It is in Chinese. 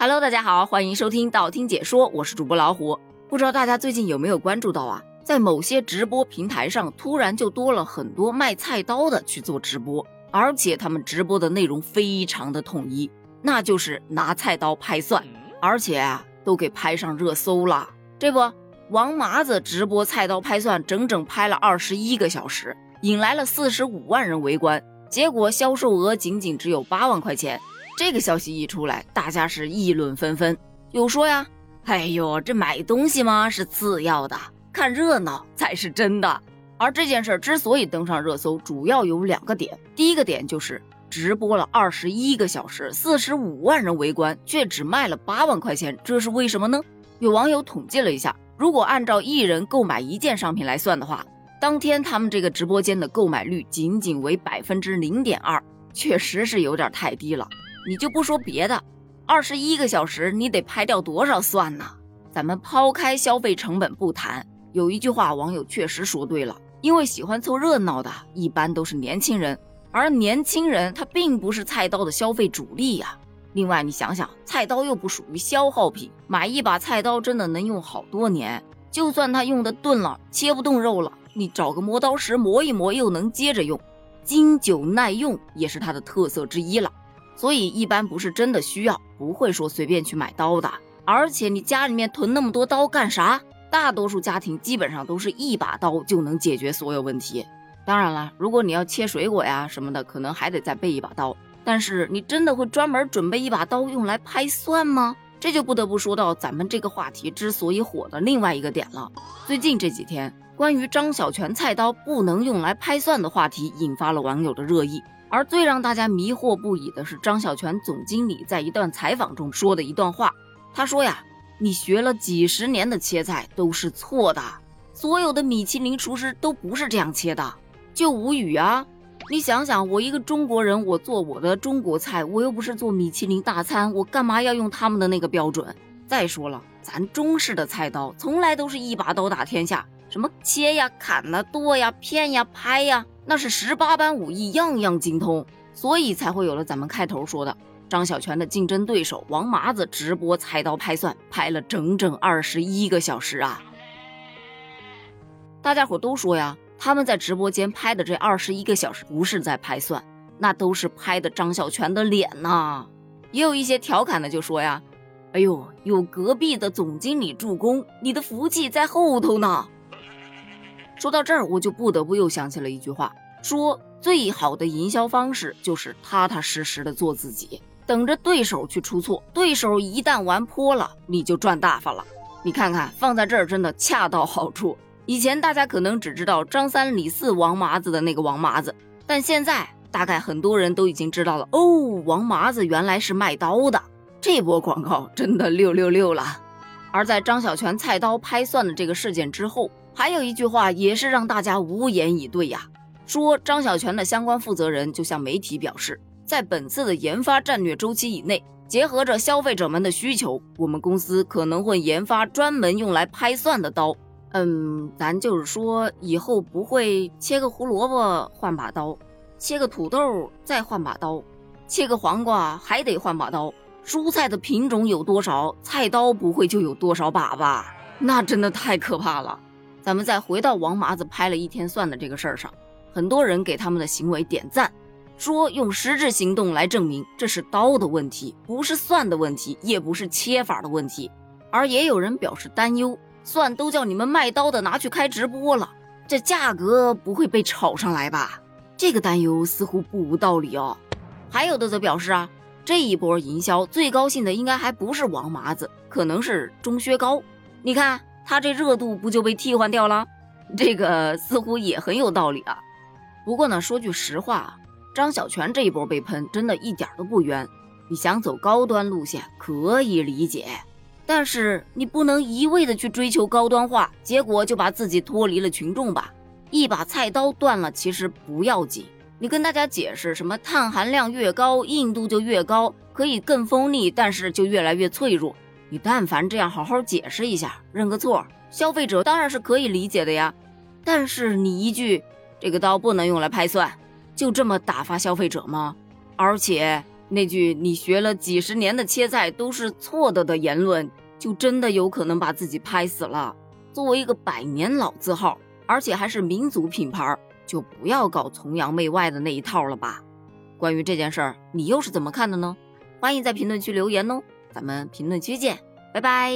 Hello，大家好，欢迎收听道听解说，我是主播老虎。不知道大家最近有没有关注到啊，在某些直播平台上，突然就多了很多卖菜刀的去做直播，而且他们直播的内容非常的统一，那就是拿菜刀拍蒜，而且啊都给拍上热搜了。这不，王麻子直播菜刀拍蒜，整整拍了二十一个小时，引来了四十五万人围观，结果销售额仅仅只有八万块钱。这个消息一出来，大家是议论纷纷。有说呀，哎呦，这买东西嘛是次要的，看热闹才是真的。而这件事之所以登上热搜，主要有两个点。第一个点就是直播了二十一个小时，四十五万人围观，却只卖了八万块钱，这是为什么呢？有网友统计了一下，如果按照一人购买一件商品来算的话，当天他们这个直播间的购买率仅仅为百分之零点二，确实是有点太低了。你就不说别的，二十一个小时你得拍掉多少蒜呢？咱们抛开消费成本不谈，有一句话网友确实说对了，因为喜欢凑热闹的一般都是年轻人，而年轻人他并不是菜刀的消费主力呀。另外你想想，菜刀又不属于消耗品，买一把菜刀真的能用好多年，就算他用的钝了，切不动肉了，你找个磨刀石磨一磨又能接着用，经久耐用也是它的特色之一了。所以一般不是真的需要，不会说随便去买刀的。而且你家里面囤那么多刀干啥？大多数家庭基本上都是一把刀就能解决所有问题。当然了，如果你要切水果呀什么的，可能还得再备一把刀。但是你真的会专门准备一把刀用来拍蒜吗？这就不得不说到咱们这个话题之所以火的另外一个点了。最近这几天，关于张小泉菜刀不能用来拍蒜的话题，引发了网友的热议。而最让大家迷惑不已的是张小泉总经理在一段采访中说的一段话。他说呀：“你学了几十年的切菜都是错的，所有的米其林厨师都不是这样切的，就无语啊！你想想，我一个中国人，我做我的中国菜，我又不是做米其林大餐，我干嘛要用他们的那个标准？再说了，咱中式的菜刀从来都是一把刀打天下，什么切呀、砍呐、剁呀、片呀、拍呀。”那是十八般武艺，样样精通，所以才会有了咱们开头说的张小泉的竞争对手王麻子直播菜刀拍蒜，拍了整整二十一个小时啊！大家伙都说呀，他们在直播间拍的这二十一个小时不是在拍蒜，那都是拍的张小泉的脸呐。也有一些调侃的就说呀：“哎呦，有隔壁的总经理助攻，你的福气在后头呢。”说到这儿，我就不得不又想起了一句话，说最好的营销方式就是踏踏实实的做自己，等着对手去出错。对手一旦玩泼了，你就赚大发了。你看看，放在这儿真的恰到好处。以前大家可能只知道张三李四王麻子的那个王麻子，但现在大概很多人都已经知道了哦，王麻子原来是卖刀的。这波广告真的六六六了。而在张小泉菜刀拍蒜的这个事件之后。还有一句话也是让大家无言以对呀，说张小泉的相关负责人就向媒体表示，在本次的研发战略周期以内，结合着消费者们的需求，我们公司可能会研发专门用来拍蒜的刀。嗯，咱就是说以后不会切个胡萝卜换把刀，切个土豆再换把刀，切个黄瓜还得换把刀。蔬菜的品种有多少，菜刀不会就有多少把吧？那真的太可怕了。咱们再回到王麻子拍了一天蒜的这个事儿上，很多人给他们的行为点赞，说用实质行动来证明这是刀的问题，不是蒜的问题，也不是切法的问题。而也有人表示担忧，蒜都叫你们卖刀的拿去开直播了，这价格不会被炒上来吧？这个担忧似乎不无道理哦。还有的则表示啊，这一波营销最高兴的应该还不是王麻子，可能是钟薛高。你看。他这热度不就被替换掉了？这个似乎也很有道理啊。不过呢，说句实话，张小泉这一波被喷，真的一点都不冤。你想走高端路线可以理解，但是你不能一味的去追求高端化，结果就把自己脱离了群众吧。一把菜刀断了其实不要紧，你跟大家解释什么碳含量越高，硬度就越高，可以更锋利，但是就越来越脆弱。你但凡这样好好解释一下，认个错，消费者当然是可以理解的呀。但是你一句这个刀不能用来拍蒜，就这么打发消费者吗？而且那句“你学了几十年的切菜都是错的”的言论，就真的有可能把自己拍死了。作为一个百年老字号，而且还是民族品牌，就不要搞崇洋媚外的那一套了吧。关于这件事儿，你又是怎么看的呢？欢迎在评论区留言哦，咱们评论区见，拜拜。